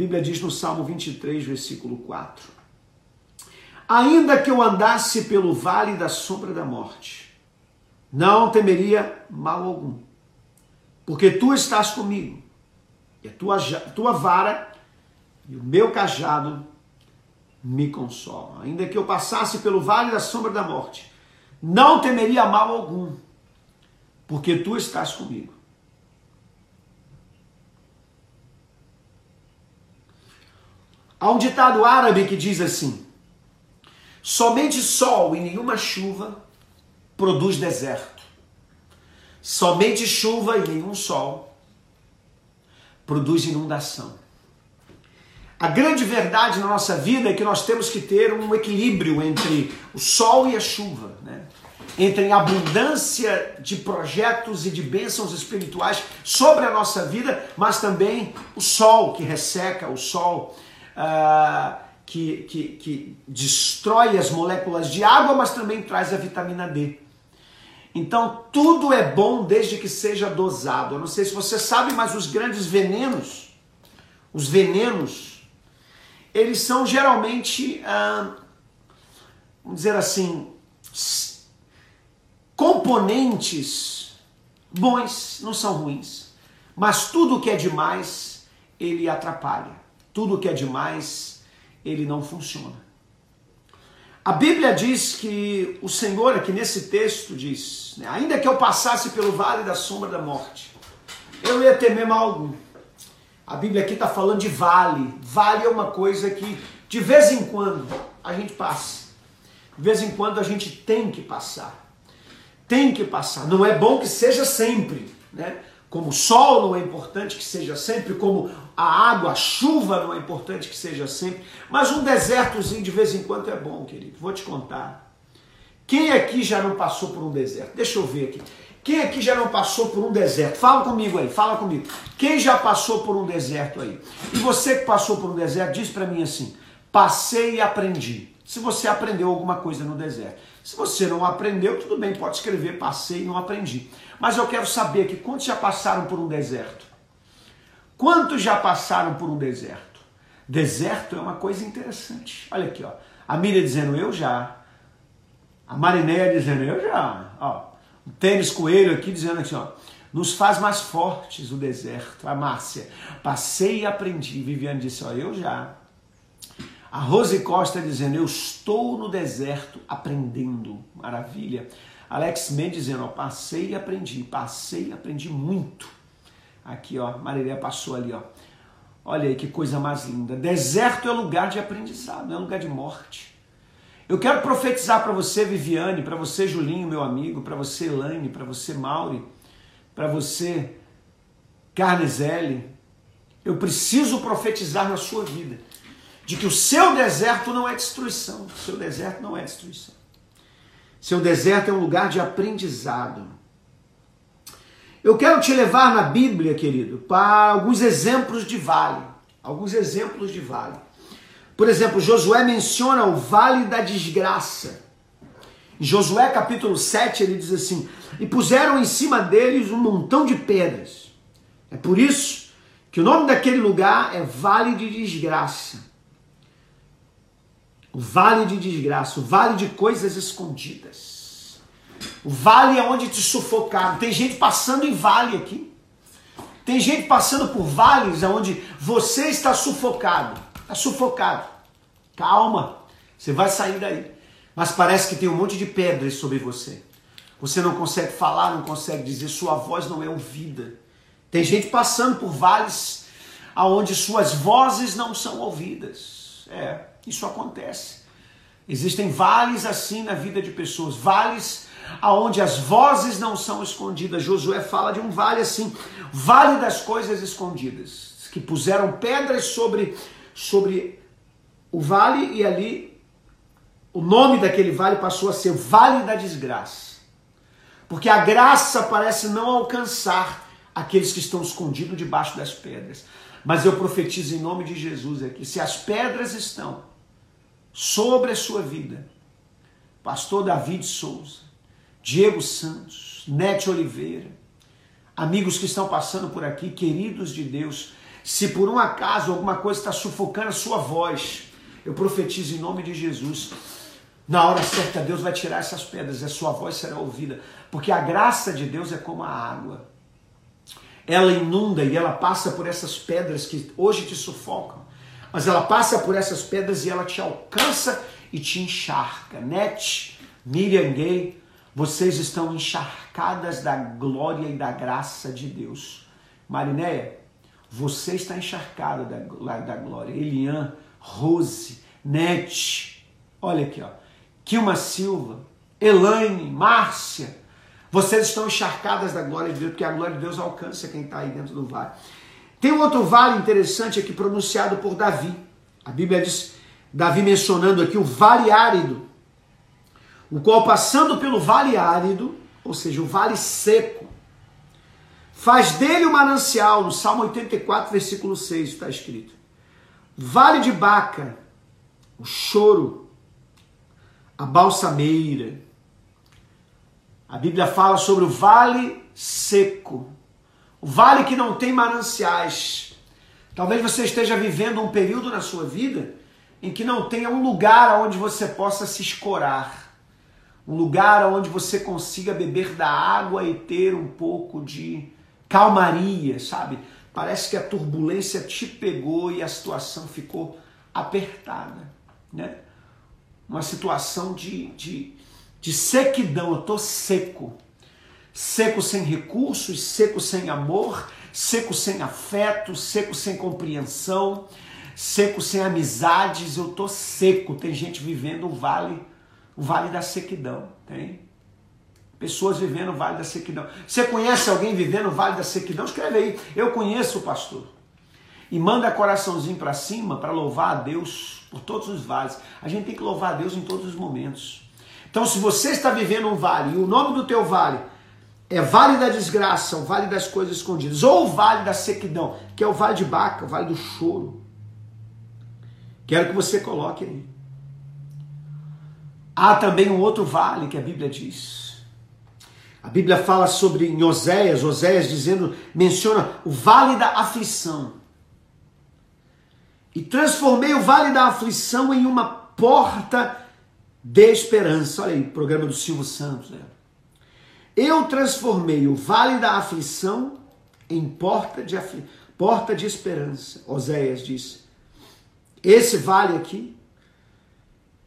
Bíblia diz no Salmo 23, versículo 4: Ainda que eu andasse pelo vale da sombra da morte, não temeria mal algum, porque tu estás comigo, e a tua, tua vara e o meu cajado me consolam. Ainda que eu passasse pelo vale da sombra da morte, não temeria mal algum, porque tu estás comigo. Há um ditado árabe que diz assim: somente sol e nenhuma chuva produz deserto. Somente chuva e nenhum sol produz inundação. A grande verdade na nossa vida é que nós temos que ter um equilíbrio entre o sol e a chuva, né? entre a abundância de projetos e de bênçãos espirituais sobre a nossa vida, mas também o sol que resseca, o sol uh, que, que, que destrói as moléculas de água, mas também traz a vitamina D. Então, tudo é bom desde que seja dosado. Eu não sei se você sabe, mas os grandes venenos, os venenos, eles são geralmente, ah, vamos dizer assim, componentes bons, não são ruins. Mas tudo que é demais, ele atrapalha tudo que é demais, ele não funciona. A Bíblia diz que o Senhor, aqui nesse texto, diz: né, ainda que eu passasse pelo vale da sombra da morte, eu ia temer mal algum. A Bíblia aqui está falando de vale. Vale é uma coisa que de vez em quando a gente passa. De vez em quando a gente tem que passar. Tem que passar. Não é bom que seja sempre, né? Como o sol não é importante que seja sempre, como a água, a chuva não é importante que seja sempre, mas um desertozinho de vez em quando é bom, querido. Vou te contar. Quem aqui já não passou por um deserto? Deixa eu ver aqui. Quem aqui já não passou por um deserto? Fala comigo aí, fala comigo. Quem já passou por um deserto aí? E você que passou por um deserto, diz para mim assim: passei e aprendi. Se você aprendeu alguma coisa no deserto. Se você não aprendeu, tudo bem, pode escrever passei e não aprendi. Mas eu quero saber que quantos já passaram por um deserto? Quantos já passaram por um deserto? Deserto é uma coisa interessante. Olha aqui, ó. A Miriam dizendo eu já. A Marinéia dizendo eu já. Ó, o Tênis Coelho aqui dizendo assim, ó. Nos faz mais fortes o deserto. A Márcia. Passei e aprendi. Viviane disse, ó, eu já. A Rose Costa dizendo: Eu estou no deserto aprendendo. Maravilha. Alex Mendes dizendo: ó, Passei e aprendi. Passei e aprendi muito. Aqui, ó. Marília passou ali, ó. Olha aí que coisa mais linda. Deserto é lugar de aprendizado, é lugar de morte. Eu quero profetizar para você, Viviane, para você, Julinho, meu amigo, para você, Elaine, para você, Mauri, para você, Carnezelli. Eu preciso profetizar na sua vida de que o seu deserto não é destruição. O seu deserto não é destruição. Seu deserto é um lugar de aprendizado. Eu quero te levar na Bíblia, querido, para alguns exemplos de vale. Alguns exemplos de vale. Por exemplo, Josué menciona o vale da desgraça. Em Josué capítulo 7, ele diz assim: E puseram em cima deles um montão de pedras. É por isso que o nome daquele lugar é Vale de Desgraça. O vale de desgraça, o vale de coisas escondidas. Vale é onde te sufocaram. Tem gente passando em vale aqui. Tem gente passando por vales onde você está sufocado. Está sufocado. Calma, você vai sair daí. Mas parece que tem um monte de pedras sobre você. Você não consegue falar, não consegue dizer, sua voz não é ouvida. Tem gente passando por vales aonde suas vozes não são ouvidas. É, isso acontece. Existem vales assim na vida de pessoas, vales aonde as vozes não são escondidas. Josué fala de um vale assim, vale das coisas escondidas. que puseram pedras sobre, sobre o vale e ali o nome daquele vale passou a ser Vale da Desgraça. Porque a graça parece não alcançar aqueles que estão escondidos debaixo das pedras. Mas eu profetizo em nome de Jesus aqui: se as pedras estão sobre a sua vida, Pastor David Souza, Diego Santos, Nete Oliveira, amigos que estão passando por aqui, queridos de Deus, se por um acaso alguma coisa está sufocando a sua voz, eu profetizo em nome de Jesus. Na hora certa, Deus vai tirar essas pedras e a sua voz será ouvida, porque a graça de Deus é como a água. Ela inunda e ela passa por essas pedras que hoje te sufocam, mas ela passa por essas pedras e ela te alcança e te encharca. Net, Miriam Gay, vocês estão encharcadas da glória e da graça de Deus. Marinéia, você está encharcado da, da glória. Elian, Rose, Net, olha aqui, ó. Kilma Silva, Elaine, Márcia, vocês estão encharcadas da glória de Deus, porque a glória de Deus alcança quem está aí dentro do vale. Tem um outro vale interessante aqui pronunciado por Davi. A Bíblia diz Davi mencionando aqui o vale árido, o qual passando pelo vale árido, ou seja, o vale seco, faz dele o manancial, no Salmo 84, versículo 6 está escrito. Vale de Baca, o choro, a balsameira. A Bíblia fala sobre o vale seco, o vale que não tem mananciais. Talvez você esteja vivendo um período na sua vida em que não tenha um lugar onde você possa se escorar, um lugar onde você consiga beber da água e ter um pouco de calmaria, sabe? Parece que a turbulência te pegou e a situação ficou apertada, né? Uma situação de, de, de sequidão, eu tô seco. Seco sem recursos, seco sem amor, seco sem afeto, seco sem compreensão, seco sem amizades, eu tô seco. Tem gente vivendo o vale, o vale da sequidão, tem? Pessoas vivendo o vale da sequidão. Você conhece alguém vivendo o vale da sequidão? Escreve aí. Eu conheço o pastor. E manda coraçãozinho para cima para louvar a Deus por todos os vales. A gente tem que louvar a Deus em todos os momentos. Então, se você está vivendo um vale e o nome do teu vale é Vale da Desgraça, o Vale das Coisas Escondidas, ou o Vale da Sequidão, que é o Vale de Baca, o Vale do Choro, Quero que você coloque aí. Há também um outro vale que a Bíblia diz. A Bíblia fala sobre em Oséias, Oséias dizendo, menciona o vale da aflição. E transformei o vale da aflição em uma porta de esperança. Olha aí, programa do Silvio Santos. Né? Eu transformei o vale da aflição em porta de, afli... porta de esperança. Oséias diz. Esse vale aqui,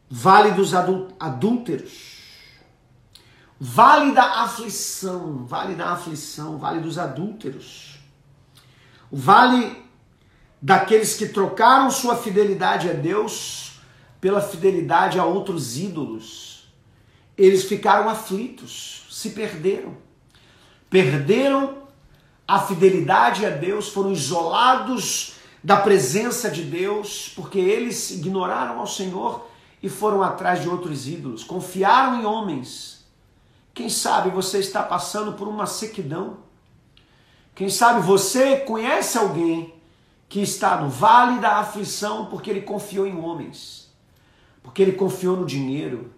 vale dos adúlteros, vale da aflição, vale da aflição, vale dos adúlteros, vale daqueles que trocaram sua fidelidade a Deus pela fidelidade a outros ídolos. Eles ficaram aflitos, se perderam. Perderam a fidelidade a Deus, foram isolados da presença de Deus, porque eles ignoraram ao Senhor e foram atrás de outros ídolos, confiaram em homens. Quem sabe você está passando por uma sequidão? Quem sabe você conhece alguém que está no vale da aflição porque ele confiou em homens, porque ele confiou no dinheiro,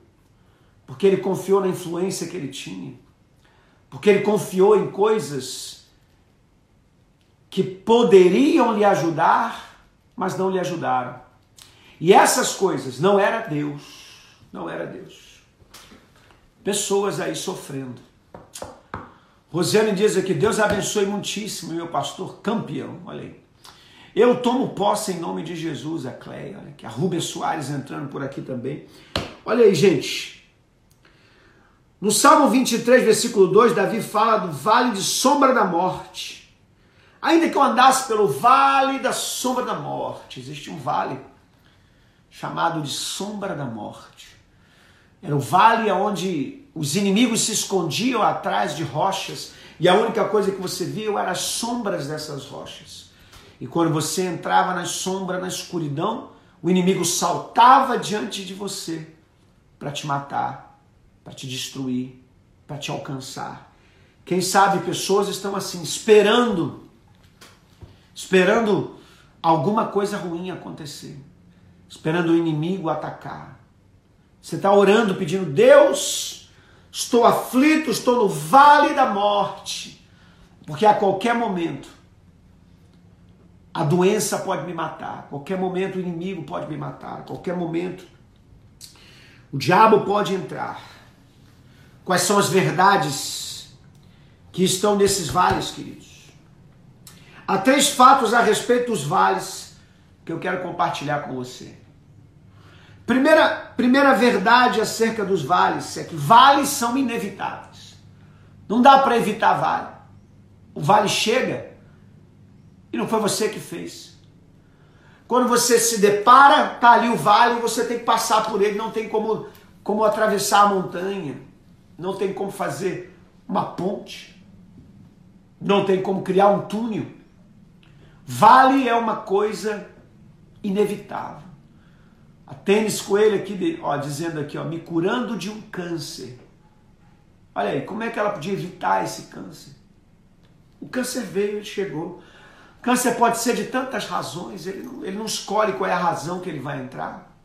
porque ele confiou na influência que ele tinha, porque ele confiou em coisas que poderiam lhe ajudar, mas não lhe ajudaram. E essas coisas não era Deus, não era Deus. Pessoas aí sofrendo. Rosiane diz aqui, Deus abençoe muitíssimo, meu pastor campeão, olha aí. Eu tomo posse em nome de Jesus, a Cleia, olha aqui, a Rubens Soares entrando por aqui também. Olha aí, gente. No Salmo 23, versículo 2, Davi fala do vale de sombra da morte. Ainda que eu andasse pelo vale da sombra da morte, existe um vale chamado de sombra da morte. Era o vale onde os inimigos se escondiam atrás de rochas e a única coisa que você via eram as sombras dessas rochas. E quando você entrava na sombra, na escuridão, o inimigo saltava diante de você para te matar, para te destruir, para te alcançar. Quem sabe pessoas estão assim, esperando, esperando alguma coisa ruim acontecer, esperando o inimigo atacar. Você está orando, pedindo, Deus, estou aflito, estou no vale da morte, porque a qualquer momento a doença pode me matar, a qualquer momento o inimigo pode me matar, a qualquer momento o diabo pode entrar. Quais são as verdades que estão nesses vales, queridos? Há três fatos a respeito dos vales que eu quero compartilhar com você. Primeira, primeira verdade acerca dos vales é que vales são inevitáveis. Não dá para evitar vale. O vale chega e não foi você que fez. Quando você se depara, tá ali o vale, você tem que passar por ele, não tem como, como atravessar a montanha, não tem como fazer uma ponte, não tem como criar um túnel. Vale é uma coisa inevitável. A Tênis Coelho aqui, ó, dizendo aqui, ó, me curando de um câncer. Olha aí, como é que ela podia evitar esse câncer? O câncer veio, ele chegou. Câncer pode ser de tantas razões, ele não, ele não escolhe qual é a razão que ele vai entrar.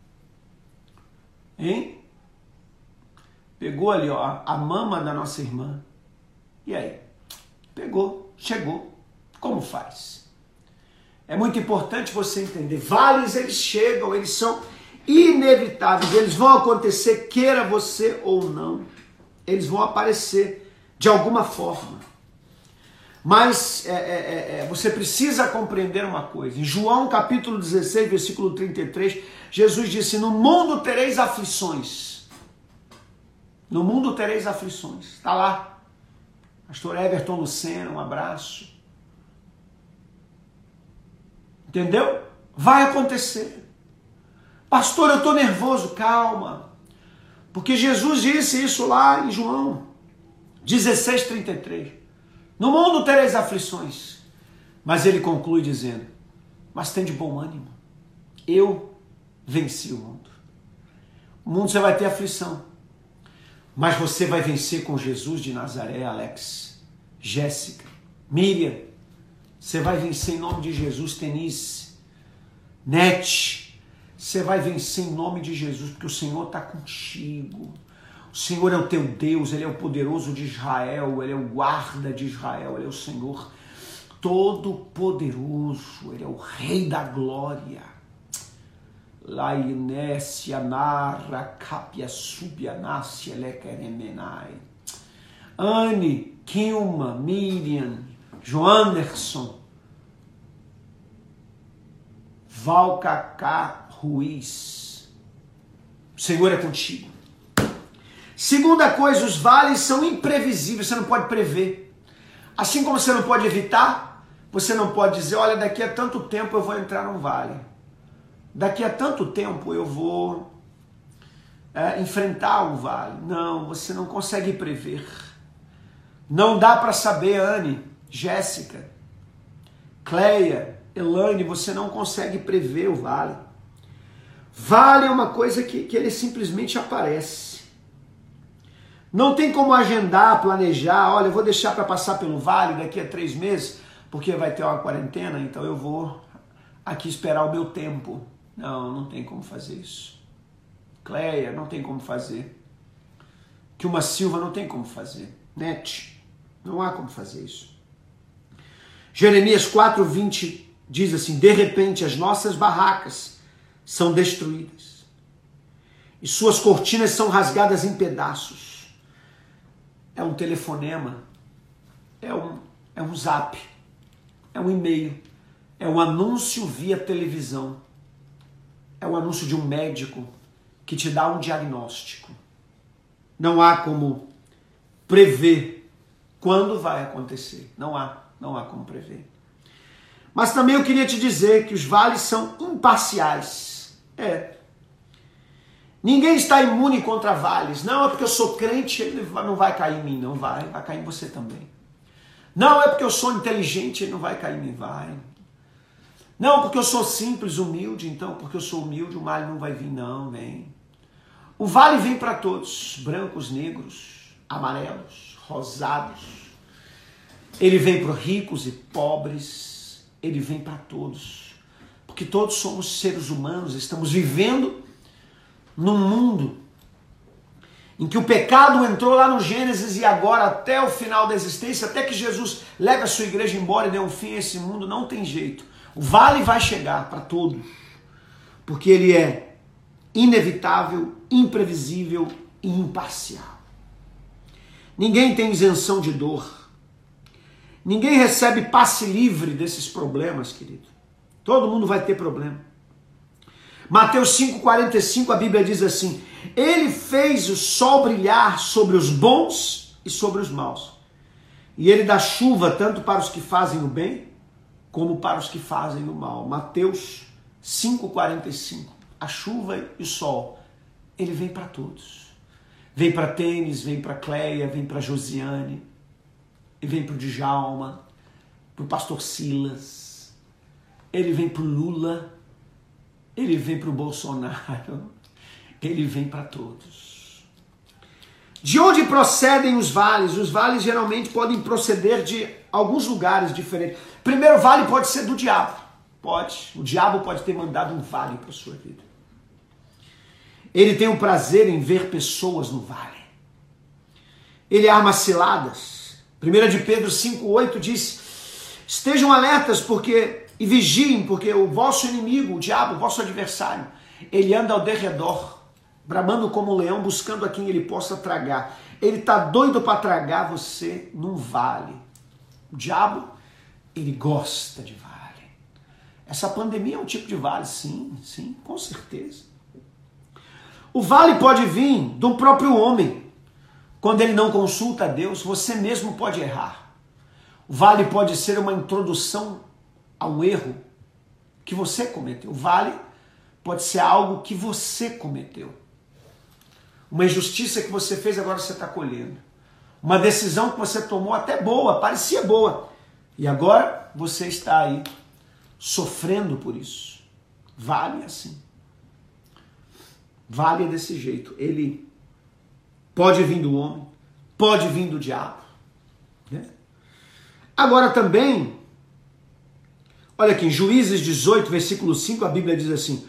Hein? Pegou ali, ó, a mama da nossa irmã. E aí? Pegou, chegou. Como faz? É muito importante você entender. Vales, eles chegam, eles são inevitáveis, eles vão acontecer, queira você ou não. Eles vão aparecer de alguma forma. Mas é, é, é, é, você precisa compreender uma coisa. Em João capítulo 16, versículo 33, Jesus disse: No mundo tereis aflições. No mundo tereis aflições. Está lá. Pastor Everton Lucena, um abraço. Entendeu? Vai acontecer. Pastor, eu estou nervoso. Calma. Porque Jesus disse isso lá em João 16, 33. No mundo tereis aflições. Mas ele conclui dizendo: Mas tem de bom ânimo. Eu venci o mundo. O mundo você vai ter aflição. Mas você vai vencer com Jesus de Nazaré, Alex, Jéssica, Miriam. Você vai vencer em nome de Jesus, Tenise, Nete. Você vai vencer em nome de Jesus, porque o Senhor está contigo. O Senhor é o teu Deus, Ele é o poderoso de Israel, Ele é o guarda de Israel, Ele é o Senhor todo-poderoso, Ele é o Rei da glória. Lainésia narra capia subianácia lequeremenai. Anne, Kilma, Miriam, Joanderson, Valcacá Ruiz. O Senhor é contigo. Segunda coisa, os vales são imprevisíveis, você não pode prever. Assim como você não pode evitar, você não pode dizer, olha, daqui a tanto tempo eu vou entrar num vale. Daqui a tanto tempo eu vou é, enfrentar um vale. Não, você não consegue prever. Não dá para saber, Anne, Jéssica, Cleia, Elaine, você não consegue prever o vale. Vale é uma coisa que, que ele simplesmente aparece. Não tem como agendar, planejar, olha, eu vou deixar para passar pelo vale daqui a três meses, porque vai ter uma quarentena, então eu vou aqui esperar o meu tempo. Não, não tem como fazer isso. Cleia, não tem como fazer. Que uma Silva não tem como fazer. Net, não há como fazer isso. Jeremias 4:20 diz assim: De repente as nossas barracas são destruídas e suas cortinas são rasgadas em pedaços é um telefonema, é um, é um zap, é um e-mail, é um anúncio via televisão, é um anúncio de um médico que te dá um diagnóstico. Não há como prever quando vai acontecer. Não há, não há como prever. Mas também eu queria te dizer que os vales são imparciais. É, Ninguém está imune contra vales. Não é porque eu sou crente, ele não vai cair em mim, não vai, vai cair em você também. Não é porque eu sou inteligente, ele não vai cair em mim, vai. Não, porque eu sou simples, humilde, então porque eu sou humilde o mal não vai vir, não, vem. O vale vem para todos, brancos, negros, amarelos, rosados. Ele vem para ricos e pobres, ele vem para todos. Porque todos somos seres humanos, estamos vivendo num mundo em que o pecado entrou lá no Gênesis e agora até o final da existência, até que Jesus leve a sua igreja embora e dê um fim a esse mundo, não tem jeito. O vale vai chegar para todos, porque ele é inevitável, imprevisível e imparcial. Ninguém tem isenção de dor. Ninguém recebe passe livre desses problemas, querido. Todo mundo vai ter problema. Mateus 5,45 a Bíblia diz assim: Ele fez o sol brilhar sobre os bons e sobre os maus. E ele dá chuva tanto para os que fazem o bem, como para os que fazem o mal. Mateus 5,45. A chuva e o sol, ele vem para todos. Vem para Tênis, vem para Cleia, vem para Josiane, e vem para o Djalma, para o pastor Silas, ele vem para o Lula, ele vem para o Bolsonaro, ele vem para todos. De onde procedem os vales? Os vales geralmente podem proceder de alguns lugares diferentes. Primeiro vale pode ser do diabo. Pode. O diabo pode ter mandado um vale para sua vida. Ele tem o prazer em ver pessoas no vale. Ele arma ciladas. 1 de Pedro 5,8 diz: Estejam alertas porque e vigiem, porque o vosso inimigo, o diabo, o vosso adversário, ele anda ao derredor, bramando como um leão, buscando a quem ele possa tragar. Ele está doido para tragar você num vale. O diabo, ele gosta de vale. Essa pandemia é um tipo de vale, sim, sim, com certeza. O vale pode vir do próprio homem. Quando ele não consulta a Deus, você mesmo pode errar. O vale pode ser uma introdução a um erro que você cometeu. O vale pode ser algo que você cometeu. Uma injustiça que você fez, agora você está colhendo. Uma decisão que você tomou até boa, parecia boa. E agora você está aí sofrendo por isso. Vale assim. Vale desse jeito. Ele pode vir do homem, pode vir do diabo. Né? Agora também, olha aqui, em Juízes 18, versículo 5, a Bíblia diz assim: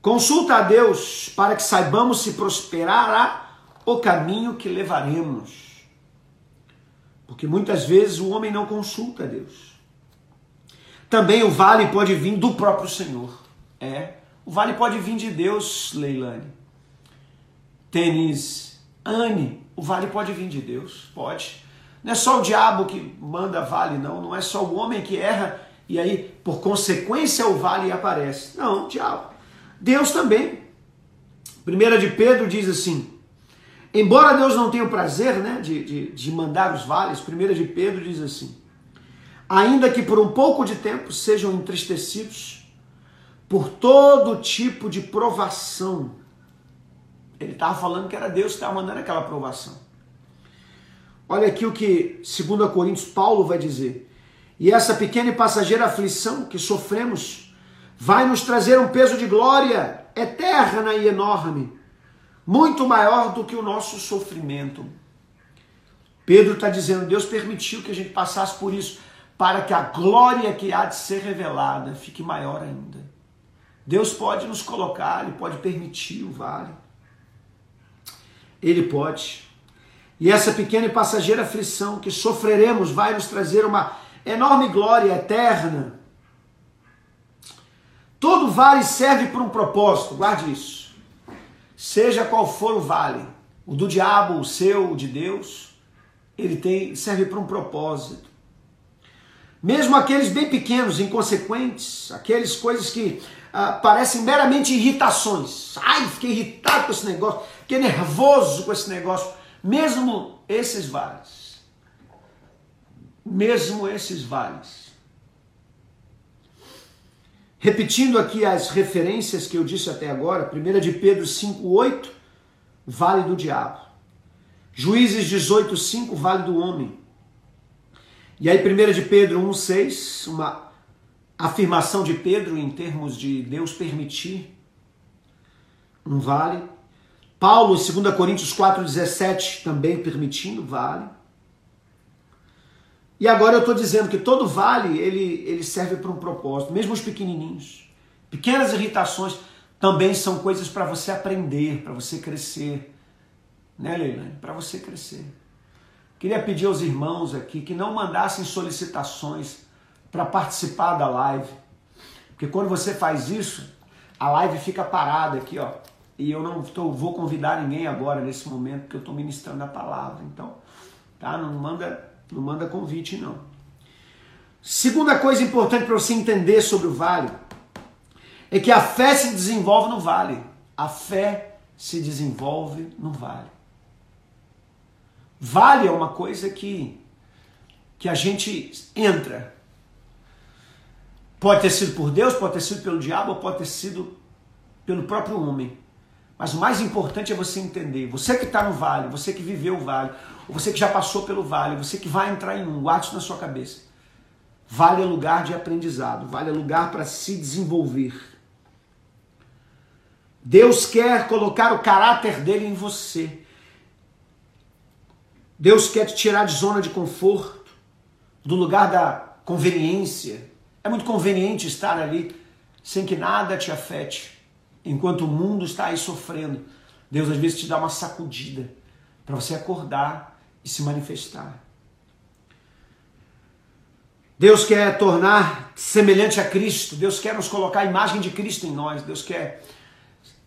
Consulta a Deus para que saibamos se prosperará o caminho que levaremos. Porque muitas vezes o homem não consulta a Deus. Também o vale pode vir do próprio Senhor. É. O vale pode vir de Deus, Leilane. Tênis, Anne, o vale pode vir de Deus, pode. Não é só o diabo que manda vale, não. Não é só o homem que erra e aí, por consequência, o vale aparece. Não, diabo. Deus também. Primeira de Pedro diz assim: embora Deus não tenha o prazer né, de, de, de mandar os vales, primeira de Pedro diz assim: ainda que por um pouco de tempo sejam entristecidos por todo tipo de provação ele estava falando que era Deus que estava mandando aquela aprovação. Olha aqui o que 2 Coríntios Paulo vai dizer. E essa pequena e passageira aflição que sofremos vai nos trazer um peso de glória eterna e enorme, muito maior do que o nosso sofrimento. Pedro está dizendo: Deus permitiu que a gente passasse por isso para que a glória que há de ser revelada fique maior ainda. Deus pode nos colocar, Ele pode permitir o vale. Ele pode. E essa pequena e passageira aflição que sofreremos vai nos trazer uma enorme glória eterna. Todo vale serve por um propósito, guarde isso. Seja qual for o vale, o do diabo, o seu, o de Deus, ele tem serve para um propósito. Mesmo aqueles bem pequenos, inconsequentes, aqueles coisas que ah, parecem meramente irritações. Ai, fiquei irritado com esse negócio fiquei nervoso com esse negócio. Mesmo esses vales, mesmo esses vales. Repetindo aqui as referências que eu disse até agora, 1 de Pedro 5,8, vale do diabo. Juízes 18,5, vale do homem. E aí 1 de Pedro 1,6, uma afirmação de Pedro em termos de Deus permitir um vale. Paulo, 2 Coríntios 4,17, também permitindo vale. E agora eu estou dizendo que todo vale ele, ele serve para um propósito, mesmo os pequenininhos. Pequenas irritações também são coisas para você aprender, para você crescer. Né, Leilane? Para você crescer. Queria pedir aos irmãos aqui que não mandassem solicitações para participar da live. Porque quando você faz isso, a live fica parada aqui, ó. E eu não tô, vou convidar ninguém agora nesse momento, porque eu estou ministrando a palavra. Então, tá? Não manda, não manda convite, não. Segunda coisa importante para você entender sobre o vale é que a fé se desenvolve no vale. A fé se desenvolve no vale. Vale é uma coisa que, que a gente entra. Pode ter sido por Deus, pode ter sido pelo diabo, pode ter sido pelo próprio homem. Mas o mais importante é você entender. Você que está no vale, você que viveu o vale, você que já passou pelo vale, você que vai entrar em um, guarde isso na sua cabeça. Vale é lugar de aprendizado, vale é lugar para se desenvolver. Deus quer colocar o caráter dele em você. Deus quer te tirar de zona de conforto, do lugar da conveniência. É muito conveniente estar ali sem que nada te afete, enquanto o mundo está aí sofrendo. Deus às vezes te dá uma sacudida para você acordar e se manifestar. Deus quer tornar semelhante a Cristo, Deus quer nos colocar a imagem de Cristo em nós, Deus quer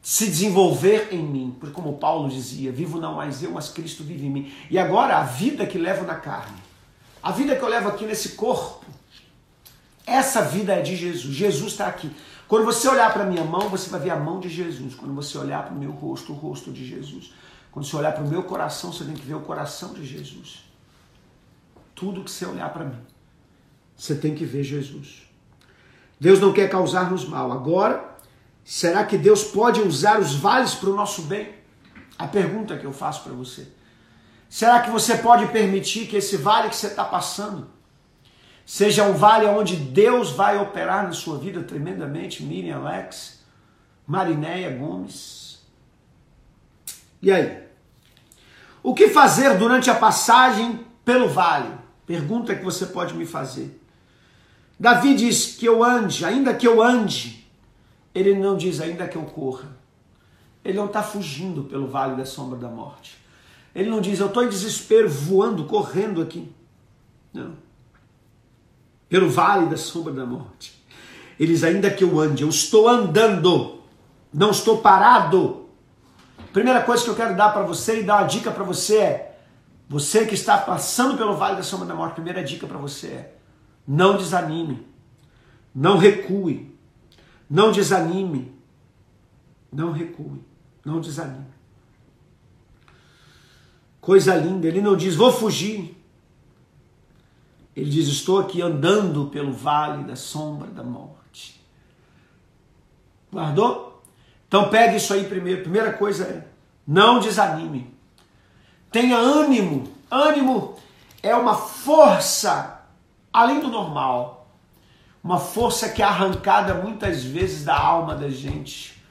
se desenvolver em mim, porque como Paulo dizia, vivo não mais eu, mas Cristo vive em mim. E agora a vida que levo na carne, a vida que eu levo aqui nesse corpo, essa vida é de Jesus. Jesus está aqui. Quando você olhar para minha mão, você vai ver a mão de Jesus. Quando você olhar para o meu rosto, o rosto de Jesus. Quando você olhar para o meu coração, você tem que ver o coração de Jesus. Tudo que você olhar para mim, você tem que ver Jesus. Deus não quer causar-nos mal. Agora, Será que Deus pode usar os vales para o nosso bem? A pergunta que eu faço para você. Será que você pode permitir que esse vale que você está passando seja um vale onde Deus vai operar na sua vida tremendamente? Miriam Alex, Marinéia Gomes. E aí? O que fazer durante a passagem pelo vale? Pergunta que você pode me fazer. Davi diz que eu ande, ainda que eu ande ele não diz ainda que eu corra. Ele não está fugindo pelo vale da sombra da morte. Ele não diz, eu estou em desespero, voando, correndo aqui. Não. Pelo vale da sombra da morte. Ele diz, ainda que eu ande, eu estou andando, não estou parado. Primeira coisa que eu quero dar para você e dar uma dica para você é: você que está passando pelo vale da sombra da morte, primeira dica para você é: não desanime, não recue, não desanime. Não recue. Não desanime. Coisa linda. Ele não diz, vou fugir. Ele diz, estou aqui andando pelo vale da sombra da morte. Guardou? Então pegue isso aí primeiro. Primeira coisa é, não desanime. Tenha ânimo. Ânimo é uma força além do normal uma força que é arrancada muitas vezes da alma da gente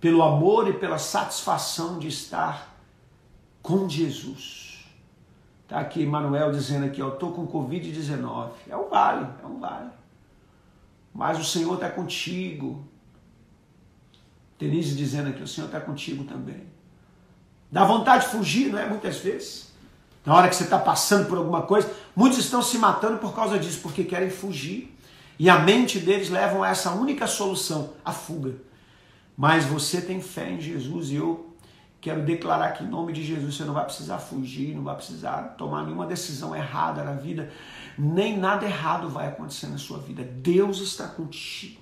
pelo amor e pela satisfação de estar com Jesus. Tá aqui Manuel dizendo aqui, ó, tô com Covid-19. É um vale, é um vale. Mas o Senhor está contigo. Denise dizendo aqui, o Senhor está contigo também. Dá vontade de fugir, não é? Muitas vezes. Na hora que você está passando por alguma coisa, muitos estão se matando por causa disso, porque querem fugir. E a mente deles levam a essa única solução, a fuga. Mas você tem fé em Jesus e eu quero declarar que em nome de Jesus você não vai precisar fugir, não vai precisar tomar nenhuma decisão errada na vida, nem nada errado vai acontecer na sua vida. Deus está contigo.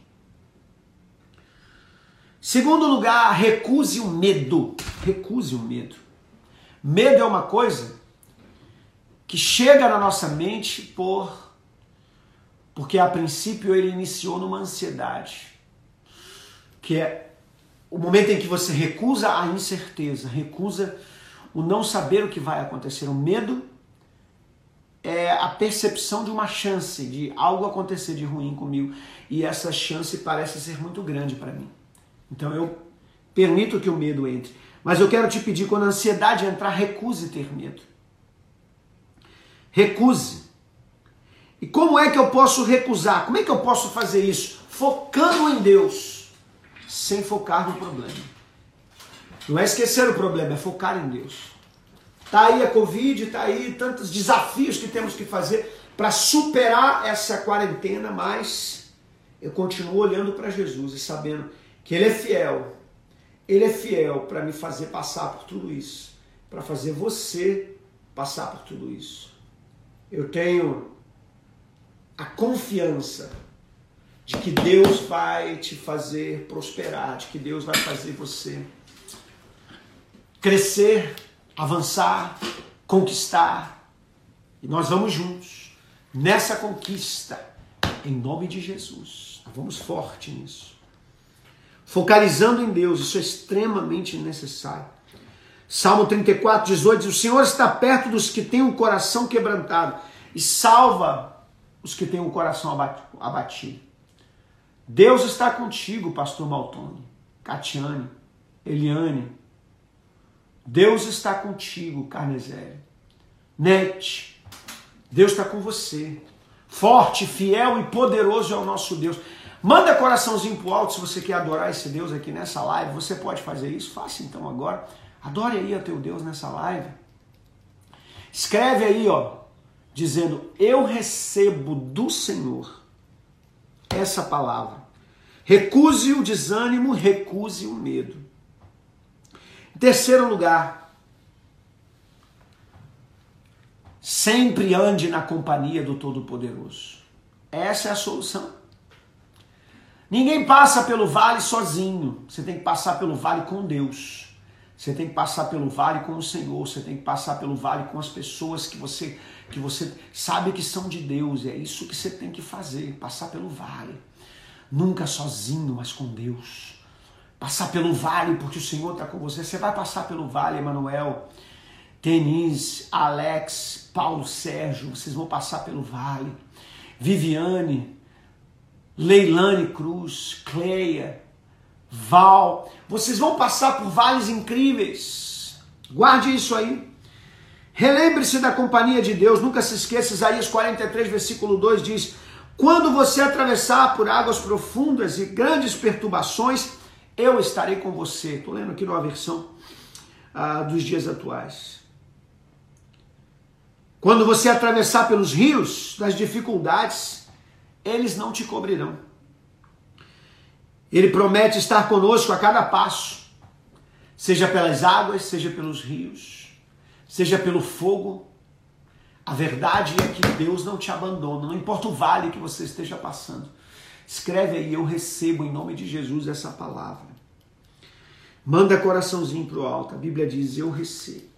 Segundo lugar, recuse o medo. Recuse o medo. Medo é uma coisa que chega na nossa mente por porque a princípio ele iniciou numa ansiedade, que é o momento em que você recusa a incerteza, recusa o não saber o que vai acontecer. O medo é a percepção de uma chance de algo acontecer de ruim comigo e essa chance parece ser muito grande para mim. Então eu permito que o medo entre. Mas eu quero te pedir, quando a ansiedade entrar, recuse ter medo. Recuse. E como é que eu posso recusar? Como é que eu posso fazer isso? Focando em Deus, sem focar no problema. Não é esquecer o problema, é focar em Deus. Tá aí a Covid, tá aí tantos desafios que temos que fazer para superar essa quarentena, mas eu continuo olhando para Jesus e sabendo que Ele é fiel. Ele é fiel para me fazer passar por tudo isso, para fazer você passar por tudo isso. Eu tenho a confiança de que Deus vai te fazer prosperar, de que Deus vai fazer você crescer, avançar, conquistar. E nós vamos juntos nessa conquista, em nome de Jesus. Vamos forte nisso. Focalizando em Deus, isso é extremamente necessário. Salmo 34, 18 diz: O Senhor está perto dos que têm o um coração quebrantado e salva os que têm o um coração abatido. Deus está contigo, pastor Maltoni, Catiane, Eliane, Deus está contigo, Carnesério. Nete, Deus está com você. Forte, fiel e poderoso é o nosso Deus. Manda coraçãozinho pro alto se você quer adorar esse Deus aqui nessa live. Você pode fazer isso? Faça então agora. Adore aí o teu Deus nessa live. Escreve aí, ó, dizendo: Eu recebo do Senhor essa palavra. Recuse o desânimo, recuse o medo. Terceiro lugar, sempre ande na companhia do Todo-Poderoso. Essa é a solução. Ninguém passa pelo vale sozinho. Você tem que passar pelo vale com Deus. Você tem que passar pelo vale com o Senhor. Você tem que passar pelo vale com as pessoas que você que você sabe que são de Deus. É isso que você tem que fazer, passar pelo vale. Nunca sozinho, mas com Deus passar pelo vale, porque o Senhor está com você. Você vai passar pelo vale, Emanuel. Denise, Alex, Paulo Sérgio, vocês vão passar pelo vale. Viviane, Leilane Cruz, Cleia, Val, vocês vão passar por vales incríveis. Guarde isso aí. Relembre-se da companhia de Deus, nunca se esqueça, Isaías 43, versículo 2 diz: Quando você atravessar por águas profundas e grandes perturbações, eu estarei com você. Estou lendo aqui numa versão ah, dos dias atuais. Quando você atravessar pelos rios das dificuldades, eles não te cobrirão. Ele promete estar conosco a cada passo, seja pelas águas, seja pelos rios, seja pelo fogo. A verdade é que Deus não te abandona, não importa o vale que você esteja passando. Escreve aí, eu recebo em nome de Jesus essa palavra. Manda coraçãozinho para o alto. A Bíblia diz, eu recebo.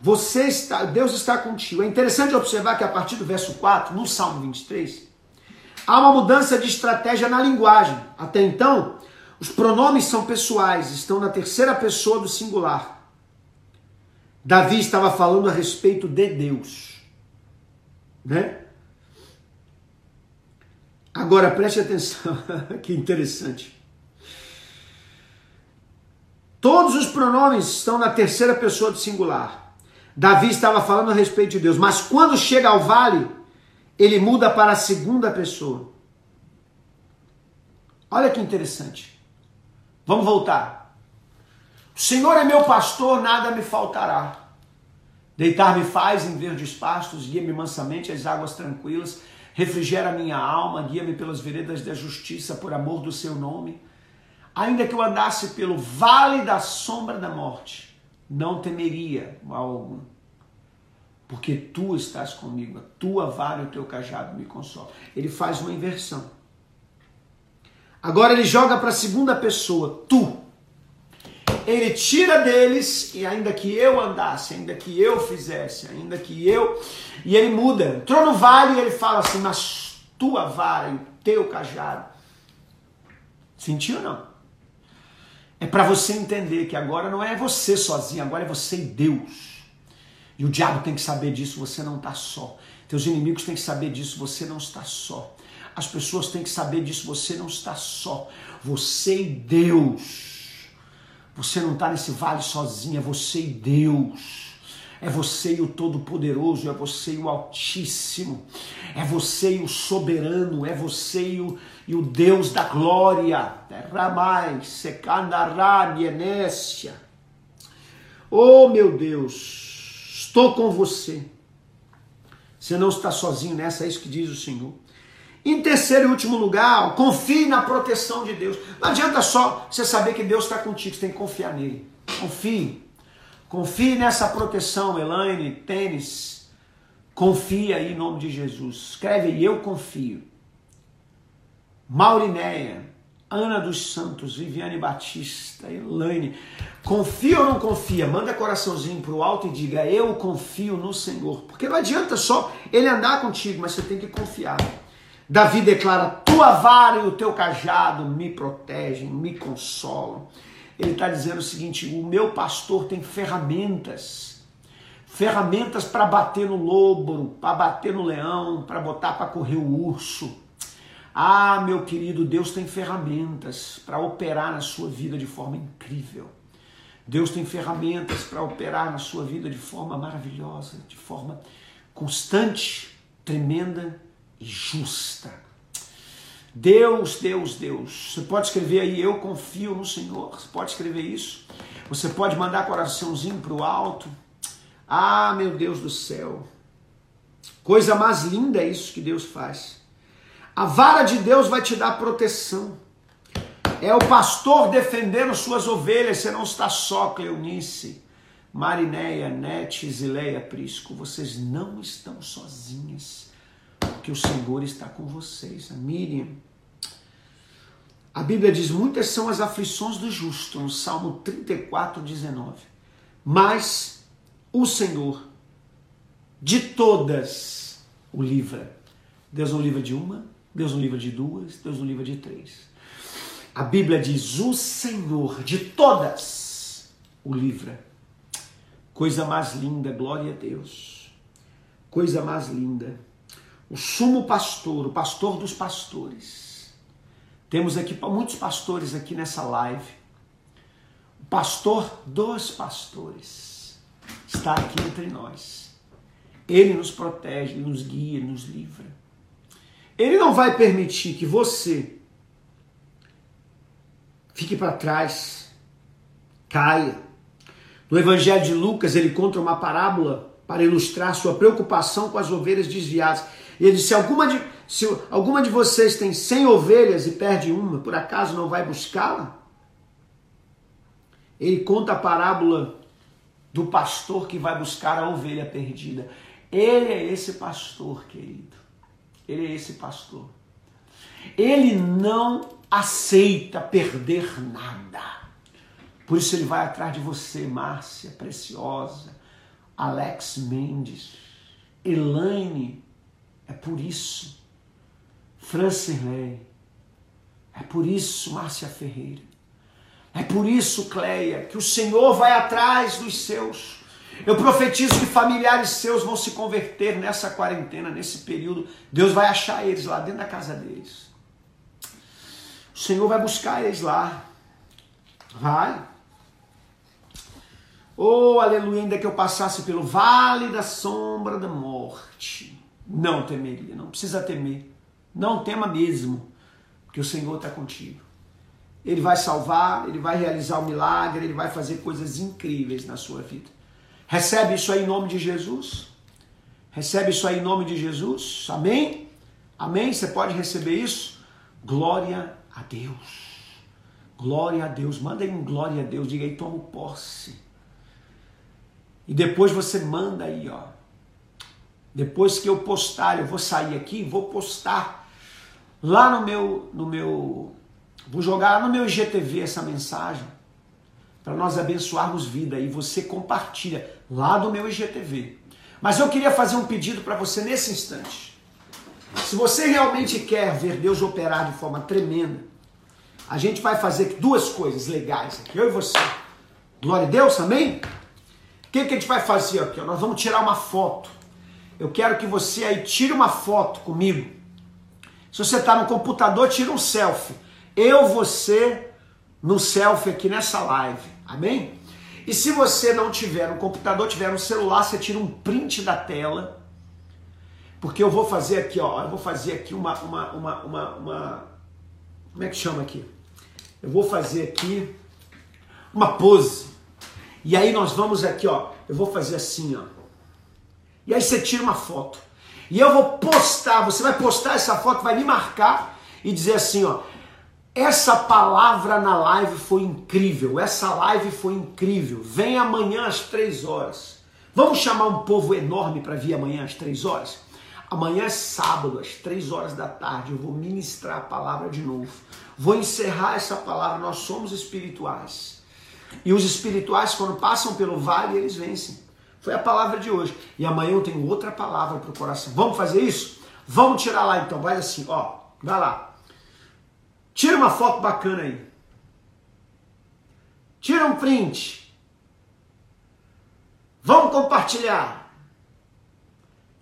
Você está, Deus está contigo. É interessante observar que a partir do verso 4, no Salmo 23, há uma mudança de estratégia na linguagem. Até então, os pronomes são pessoais, estão na terceira pessoa do singular. Davi estava falando a respeito de Deus. Né? Agora preste atenção, que interessante. Todos os pronomes estão na terceira pessoa do singular. Davi estava falando a respeito de Deus, mas quando chega ao vale, ele muda para a segunda pessoa. Olha que interessante. Vamos voltar. O Senhor é meu pastor, nada me faltará. Deitar-me faz em verdes pastos, guia-me mansamente às águas tranquilas refrigera minha alma, guia-me pelas veredas da justiça por amor do seu nome. Ainda que eu andasse pelo vale da sombra da morte, não temeria mal algum, porque tu estás comigo, a tua vara e o teu cajado me consolam. Ele faz uma inversão. Agora ele joga para a segunda pessoa, tu. Ele tira deles, e ainda que eu andasse, ainda que eu fizesse, ainda que eu e ele muda. Entrou no vale e ele fala assim: Mas tua vara e o teu cajado. Sentiu ou não? É para você entender que agora não é você sozinho, agora é você e Deus. E o diabo tem que saber disso, você não está só. Teus inimigos têm que saber disso, você não está só. As pessoas têm que saber disso, você não está só. Você e Deus. Você não está nesse vale sozinho, é você e Deus. É você e o Todo-Poderoso, é você e o Altíssimo, é você e o Soberano, é você e o, e o Deus da glória. Ramai, Secandará, Nienécia. Oh meu Deus, estou com você. Você não está sozinho nessa, é isso que diz o Senhor. Em terceiro e último lugar, confie na proteção de Deus. Não adianta só você saber que Deus está contigo, você tem que confiar nele. Confie. Confie nessa proteção, Elaine, tênis. Confie aí em nome de Jesus. Escreve aí, eu confio. Maurinéia, Ana dos Santos, Viviane Batista, Elaine. Confia ou não confia? Manda coraçãozinho pro alto e diga: Eu confio no Senhor. Porque não adianta só ele andar contigo, mas você tem que confiar. Davi declara: Tua vara e o teu cajado me protegem, me consolam. Ele está dizendo o seguinte: O meu pastor tem ferramentas. Ferramentas para bater no lobo, para bater no leão, para botar para correr o urso. Ah, meu querido, Deus tem ferramentas para operar na sua vida de forma incrível. Deus tem ferramentas para operar na sua vida de forma maravilhosa, de forma constante, tremenda e justa. Deus, Deus, Deus. Você pode escrever aí, eu confio no Senhor. Você pode escrever isso. Você pode mandar coraçãozinho para o alto. Ah, meu Deus do céu. Coisa mais linda é isso que Deus faz. A vara de Deus vai te dar proteção. É o pastor defendendo suas ovelhas, você não está só, Cleonice, Marinéia, Nete, Zileia, Prisco, vocês não estão sozinhas, porque o Senhor está com vocês. A Miriam, a Bíblia diz, muitas são as aflições do justo, no Salmo 34, 19, mas o Senhor, de todas, o livra. Deus não livra de uma, Deus não livra de duas, Deus não livra de três. A Bíblia diz: o Senhor de todas o livra. Coisa mais linda, glória a Deus. Coisa mais linda. O sumo pastor, o pastor dos pastores. Temos aqui muitos pastores aqui nessa live. O pastor dos pastores está aqui entre nós. Ele nos protege, nos guia, nos livra. Ele não vai permitir que você fique para trás, caia. No Evangelho de Lucas, ele conta uma parábola para ilustrar sua preocupação com as ovelhas desviadas. Ele disse: se alguma de, se alguma de vocês tem 100 ovelhas e perde uma, por acaso não vai buscá-la? Ele conta a parábola do pastor que vai buscar a ovelha perdida. Ele é esse pastor, querido. Ele é esse pastor. Ele não aceita perder nada. Por isso ele vai atrás de você, Márcia, preciosa, Alex Mendes, Elaine, é por isso. Francilei, é por isso, Márcia Ferreira. É por isso, Cleia, que o Senhor vai atrás dos seus. Eu profetizo que familiares seus vão se converter nessa quarentena, nesse período. Deus vai achar eles lá dentro da casa deles. O Senhor vai buscar eles lá. Vai. Oh, aleluia, ainda que eu passasse pelo vale da sombra da morte. Não temeria, não precisa temer. Não tema mesmo, porque o Senhor está contigo. Ele vai salvar, ele vai realizar o milagre, ele vai fazer coisas incríveis na sua vida. Recebe isso aí em nome de Jesus? Recebe isso aí em nome de Jesus? Amém? Amém? Você pode receber isso? Glória a Deus. Glória a Deus. Manda aí um glória a Deus. Diga aí, toma posse. E depois você manda aí, ó. Depois que eu postar, eu vou sair aqui, vou postar lá no meu, no meu, vou jogar lá no meu IGTV essa mensagem para nós abençoarmos vida e você compartilha lá do meu IGTV. Mas eu queria fazer um pedido para você nesse instante. Se você realmente quer ver Deus operar de forma tremenda, a gente vai fazer duas coisas legais aqui, eu e você. Glória a Deus, amém? O que, que a gente vai fazer aqui? Nós vamos tirar uma foto. Eu quero que você aí tire uma foto comigo. Se você está no computador, tira um selfie. Eu, você, no selfie aqui nessa live. Amém? E se você não tiver um computador, tiver um celular, você tira um print da tela. Porque eu vou fazer aqui, ó. Eu vou fazer aqui uma, uma, uma, uma, uma como é que chama aqui? Eu vou fazer aqui uma pose. E aí nós vamos aqui, ó. Eu vou fazer assim, ó. E aí você tira uma foto. E eu vou postar, você vai postar essa foto, vai me marcar e dizer assim, ó. Essa palavra na live foi incrível. Essa live foi incrível. Vem amanhã às três horas. Vamos chamar um povo enorme para vir amanhã às três horas? Amanhã é sábado, às três horas da tarde, eu vou ministrar a palavra de novo. Vou encerrar essa palavra. Nós somos espirituais. E os espirituais, quando passam pelo vale, eles vencem. Foi a palavra de hoje. E amanhã eu tenho outra palavra para o coração. Vamos fazer isso? Vamos tirar lá então. Vai assim, ó. Vai lá. Tira uma foto bacana aí. Tira um print. Vamos compartilhar.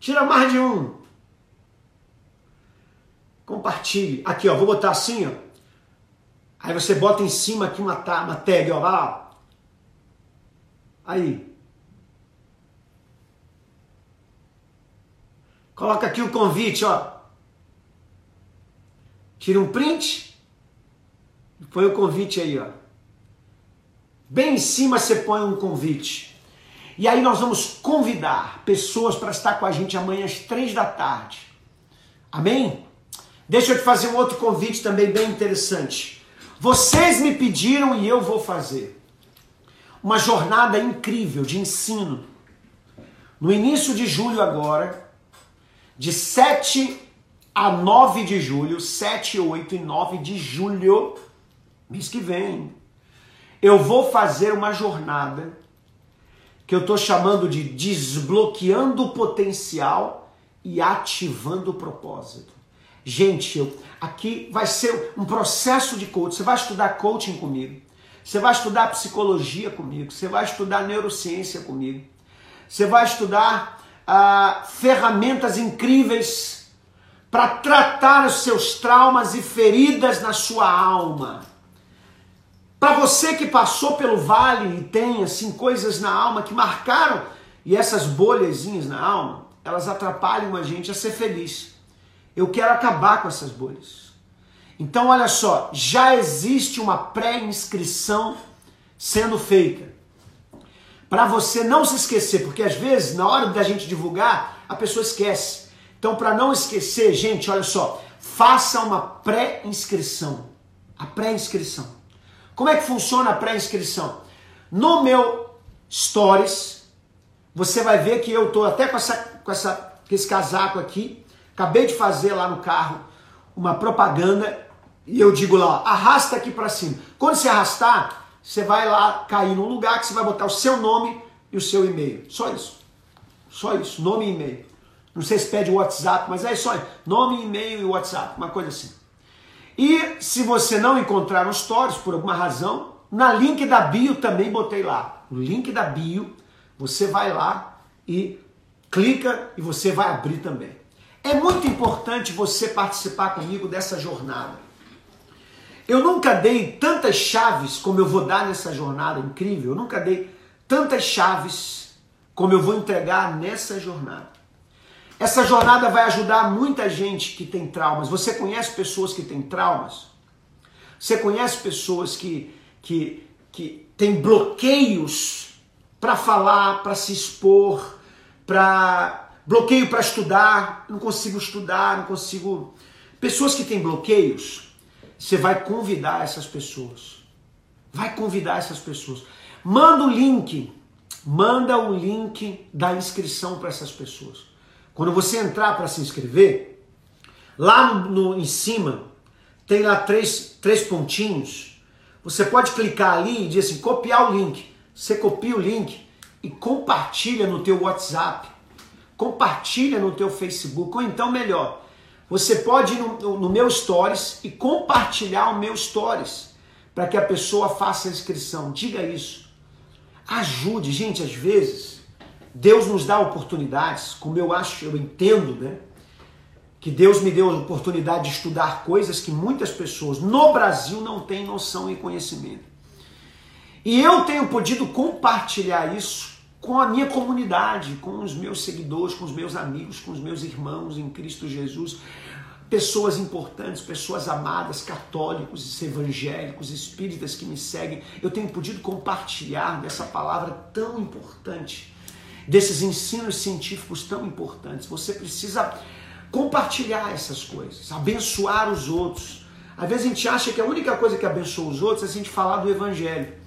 Tira mais de um. Compartilhe. Aqui, ó. Vou botar assim, ó. Aí você bota em cima aqui uma, uma tag, ó, vai lá. Aí. Coloca aqui o convite, ó. Tira um print. Põe o convite aí, ó. Bem em cima você põe um convite. E aí nós vamos convidar pessoas para estar com a gente amanhã às três da tarde. Amém? Deixa eu te fazer um outro convite também bem interessante. Vocês me pediram e eu vou fazer. Uma jornada incrível de ensino. No início de julho agora, de 7 a 9 de julho, 7, 8 e 9 de julho, mês que vem, eu vou fazer uma jornada que eu estou chamando de desbloqueando o potencial e ativando o propósito. Gente, eu, aqui vai ser um processo de coaching. Você vai estudar coaching comigo. Você vai estudar psicologia comigo. Você vai estudar neurociência comigo. Você vai estudar ah, ferramentas incríveis para tratar os seus traumas e feridas na sua alma. Para você que passou pelo vale e tem assim coisas na alma que marcaram e essas bolhazinhas na alma, elas atrapalham a gente a ser feliz. Eu quero acabar com essas bolhas. Então, olha só, já existe uma pré-inscrição sendo feita. Para você não se esquecer, porque às vezes, na hora da gente divulgar, a pessoa esquece. Então, para não esquecer, gente, olha só, faça uma pré-inscrição. A pré-inscrição. Como é que funciona a pré-inscrição? No meu Stories, você vai ver que eu estou até com, essa, com, essa, com esse casaco aqui, Acabei de fazer lá no carro uma propaganda e eu digo lá, arrasta aqui para cima. Quando você arrastar, você vai lá cair num lugar que você vai botar o seu nome e o seu e-mail. Só isso. Só isso, nome e e-mail. Não sei se pede o WhatsApp, mas é só nome, e-mail e WhatsApp, uma coisa assim. E se você não encontrar nos stories por alguma razão, na link da bio também botei lá. O link da bio, você vai lá e clica e você vai abrir também. É muito importante você participar comigo dessa jornada. Eu nunca dei tantas chaves como eu vou dar nessa jornada incrível. Eu nunca dei tantas chaves como eu vou entregar nessa jornada. Essa jornada vai ajudar muita gente que tem traumas. Você conhece pessoas que têm traumas? Você conhece pessoas que, que, que têm bloqueios para falar, para se expor, para bloqueio para estudar, não consigo estudar, não consigo. Pessoas que têm bloqueios, você vai convidar essas pessoas. Vai convidar essas pessoas. Manda o link, manda o link da inscrição para essas pessoas. Quando você entrar para se inscrever, lá no, no, em cima tem lá três, três pontinhos. Você pode clicar ali e dizer assim, copiar o link. Você copia o link e compartilha no teu WhatsApp compartilha no teu Facebook, ou então melhor, você pode ir no, no meu Stories e compartilhar o meu Stories para que a pessoa faça a inscrição. Diga isso. Ajude, gente, às vezes Deus nos dá oportunidades, como eu acho, eu entendo, né? Que Deus me deu a oportunidade de estudar coisas que muitas pessoas no Brasil não têm noção e conhecimento. E eu tenho podido compartilhar isso com a minha comunidade, com os meus seguidores, com os meus amigos, com os meus irmãos em Cristo Jesus, pessoas importantes, pessoas amadas, católicos, evangélicos, espíritas que me seguem. Eu tenho podido compartilhar dessa palavra tão importante desses ensinos científicos tão importantes. Você precisa compartilhar essas coisas, abençoar os outros. Às vezes a gente acha que a única coisa que abençoa os outros é a gente falar do evangelho.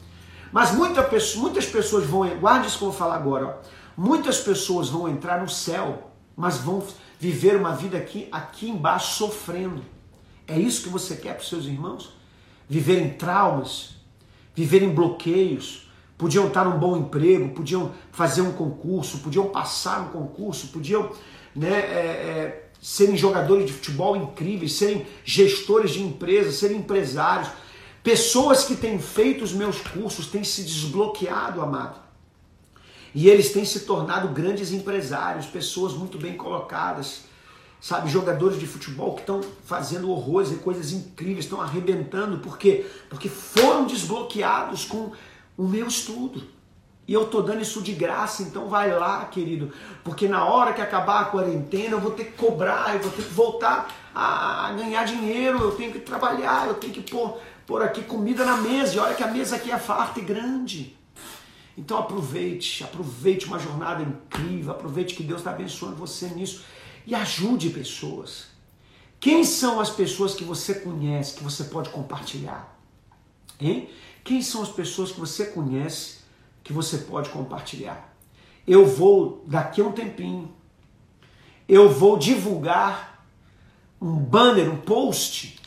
Mas muita muitas pessoas vão, guarde isso que eu vou falar agora, ó. muitas pessoas vão entrar no céu, mas vão viver uma vida aqui, aqui embaixo sofrendo. É isso que você quer para os seus irmãos? Viver em traumas, viver em bloqueios, podiam estar num bom emprego, podiam fazer um concurso, podiam passar um concurso, podiam né, é, é, serem jogadores de futebol incríveis, serem gestores de empresas, serem empresários. Pessoas que têm feito os meus cursos têm se desbloqueado, amado. E eles têm se tornado grandes empresários, pessoas muito bem colocadas, sabe, jogadores de futebol que estão fazendo horrores e coisas incríveis, estão arrebentando, por quê? Porque foram desbloqueados com o meu estudo. E eu tô dando isso de graça, então vai lá, querido, porque na hora que acabar a quarentena eu vou ter que cobrar, eu vou ter que voltar a ganhar dinheiro, eu tenho que trabalhar, eu tenho que pôr, pôr aqui comida na mesa, e olha que a mesa aqui é farta e grande. Então aproveite, aproveite uma jornada incrível, aproveite que Deus está abençoando você nisso e ajude pessoas. Quem são as pessoas que você conhece, que você pode compartilhar? Hein? Quem são as pessoas que você conhece que você pode compartilhar? Eu vou, daqui a um tempinho, eu vou divulgar um banner, um post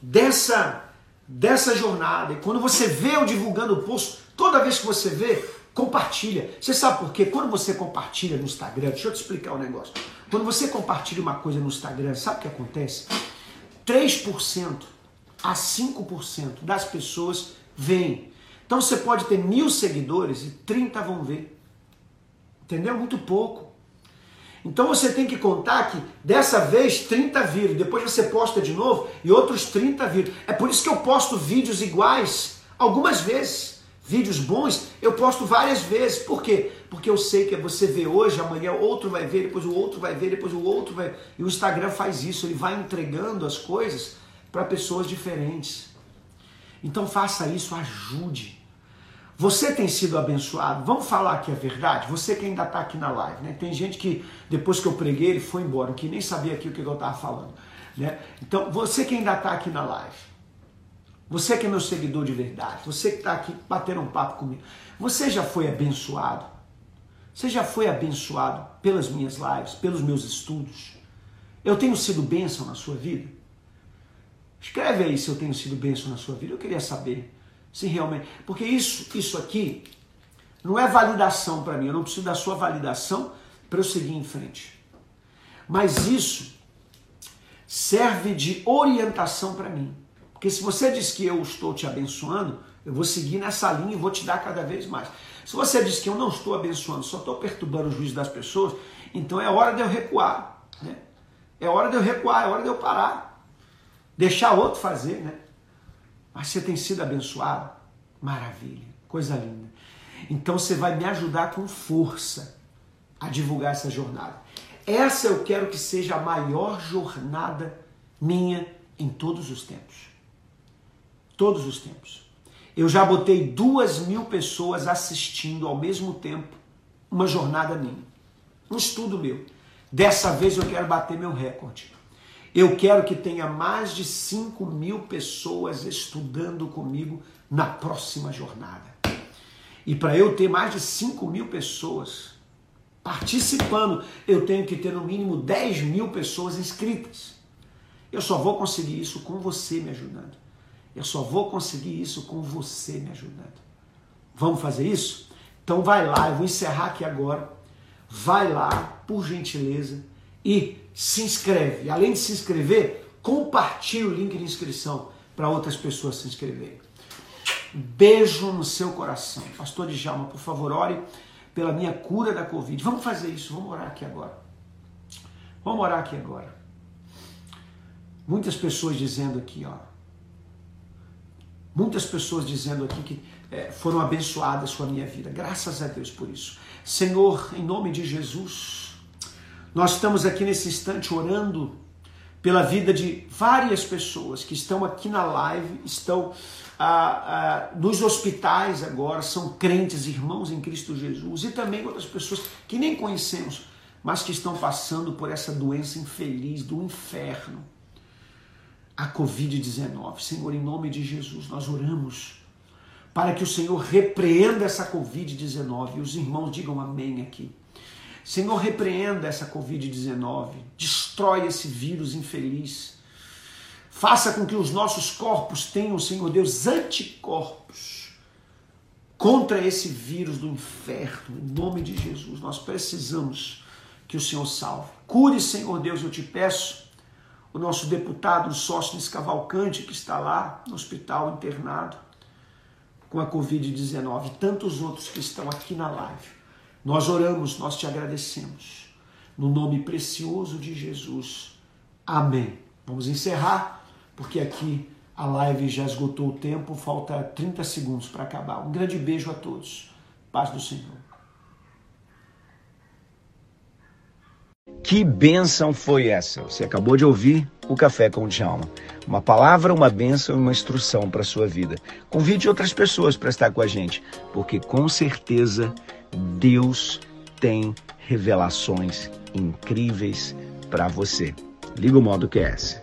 dessa, dessa jornada. E quando você vê eu divulgando o post, toda vez que você vê, compartilha. Você sabe por quê? Quando você compartilha no Instagram, deixa eu te explicar um negócio. Quando você compartilha uma coisa no Instagram, sabe o que acontece? 3% a 5% das pessoas veem. Então você pode ter mil seguidores e 30 vão ver. Entendeu? Muito pouco. Então você tem que contar que dessa vez 30 viram, depois você posta de novo e outros 30 viram. É por isso que eu posto vídeos iguais algumas vezes. Vídeos bons eu posto várias vezes. Por quê? Porque eu sei que você vê hoje, amanhã outro vai ver, depois o outro vai ver, depois o outro vai. E o Instagram faz isso, ele vai entregando as coisas para pessoas diferentes. Então faça isso, ajude. Você tem sido abençoado. Vamos falar que é verdade? Você que ainda está aqui na live, né? Tem gente que depois que eu preguei ele foi embora, que nem sabia aqui o que eu estava falando, né? Então você que ainda está aqui na live, você que é meu seguidor de verdade, você que está aqui batendo um papo comigo, você já foi abençoado? Você já foi abençoado pelas minhas lives, pelos meus estudos? Eu tenho sido bênção na sua vida? Escreve aí se eu tenho sido bênção na sua vida. Eu queria saber se realmente. Porque isso, isso aqui não é validação para mim. Eu não preciso da sua validação para eu seguir em frente. Mas isso serve de orientação para mim. Porque se você diz que eu estou te abençoando, eu vou seguir nessa linha e vou te dar cada vez mais. Se você diz que eu não estou abençoando, só estou perturbando o juízo das pessoas, então é hora de eu recuar. Né? É hora de eu recuar, é hora de eu parar deixar outro fazer, né? Mas você tem sido abençoado? Maravilha, coisa linda. Então você vai me ajudar com força a divulgar essa jornada. Essa eu quero que seja a maior jornada minha em todos os tempos. Todos os tempos. Eu já botei duas mil pessoas assistindo ao mesmo tempo uma jornada minha. Um estudo meu. Dessa vez eu quero bater meu recorde. Eu quero que tenha mais de 5 mil pessoas estudando comigo na próxima jornada. E para eu ter mais de 5 mil pessoas participando, eu tenho que ter no mínimo 10 mil pessoas inscritas. Eu só vou conseguir isso com você me ajudando. Eu só vou conseguir isso com você me ajudando. Vamos fazer isso? Então vai lá, eu vou encerrar aqui agora. Vai lá, por gentileza, e se inscreve. Além de se inscrever, compartilhe o link de inscrição para outras pessoas se inscreverem. Beijo no seu coração. Pastor Djalma, por favor, ore pela minha cura da Covid. Vamos fazer isso, vamos orar aqui agora. Vamos orar aqui agora. Muitas pessoas dizendo aqui, ó. Muitas pessoas dizendo aqui que é, foram abençoadas com a minha vida. Graças a Deus por isso. Senhor, em nome de Jesus, nós estamos aqui nesse instante orando pela vida de várias pessoas que estão aqui na live, estão ah, ah, nos hospitais agora, são crentes, irmãos em Cristo Jesus, e também outras pessoas que nem conhecemos, mas que estão passando por essa doença infeliz do inferno, a Covid-19. Senhor, em nome de Jesus, nós oramos para que o Senhor repreenda essa Covid-19 e os irmãos digam amém aqui. Senhor, repreenda essa Covid-19, destrói esse vírus infeliz. Faça com que os nossos corpos tenham, Senhor Deus, anticorpos contra esse vírus do inferno. Em nome de Jesus, nós precisamos que o Senhor salve. Cure, Senhor Deus, eu te peço, o nosso deputado Sóstenes Cavalcante, que está lá no hospital internado com a Covid-19, tantos outros que estão aqui na live. Nós oramos, nós te agradecemos. No nome precioso de Jesus. Amém. Vamos encerrar, porque aqui a live já esgotou o tempo, falta 30 segundos para acabar. Um grande beijo a todos. Paz do Senhor. Que bênção foi essa? Você acabou de ouvir o Café com o Djalma. Uma palavra, uma bênção e uma instrução para a sua vida. Convide outras pessoas para estar com a gente, porque com certeza Deus tem revelações incríveis para você. Liga o modo QS.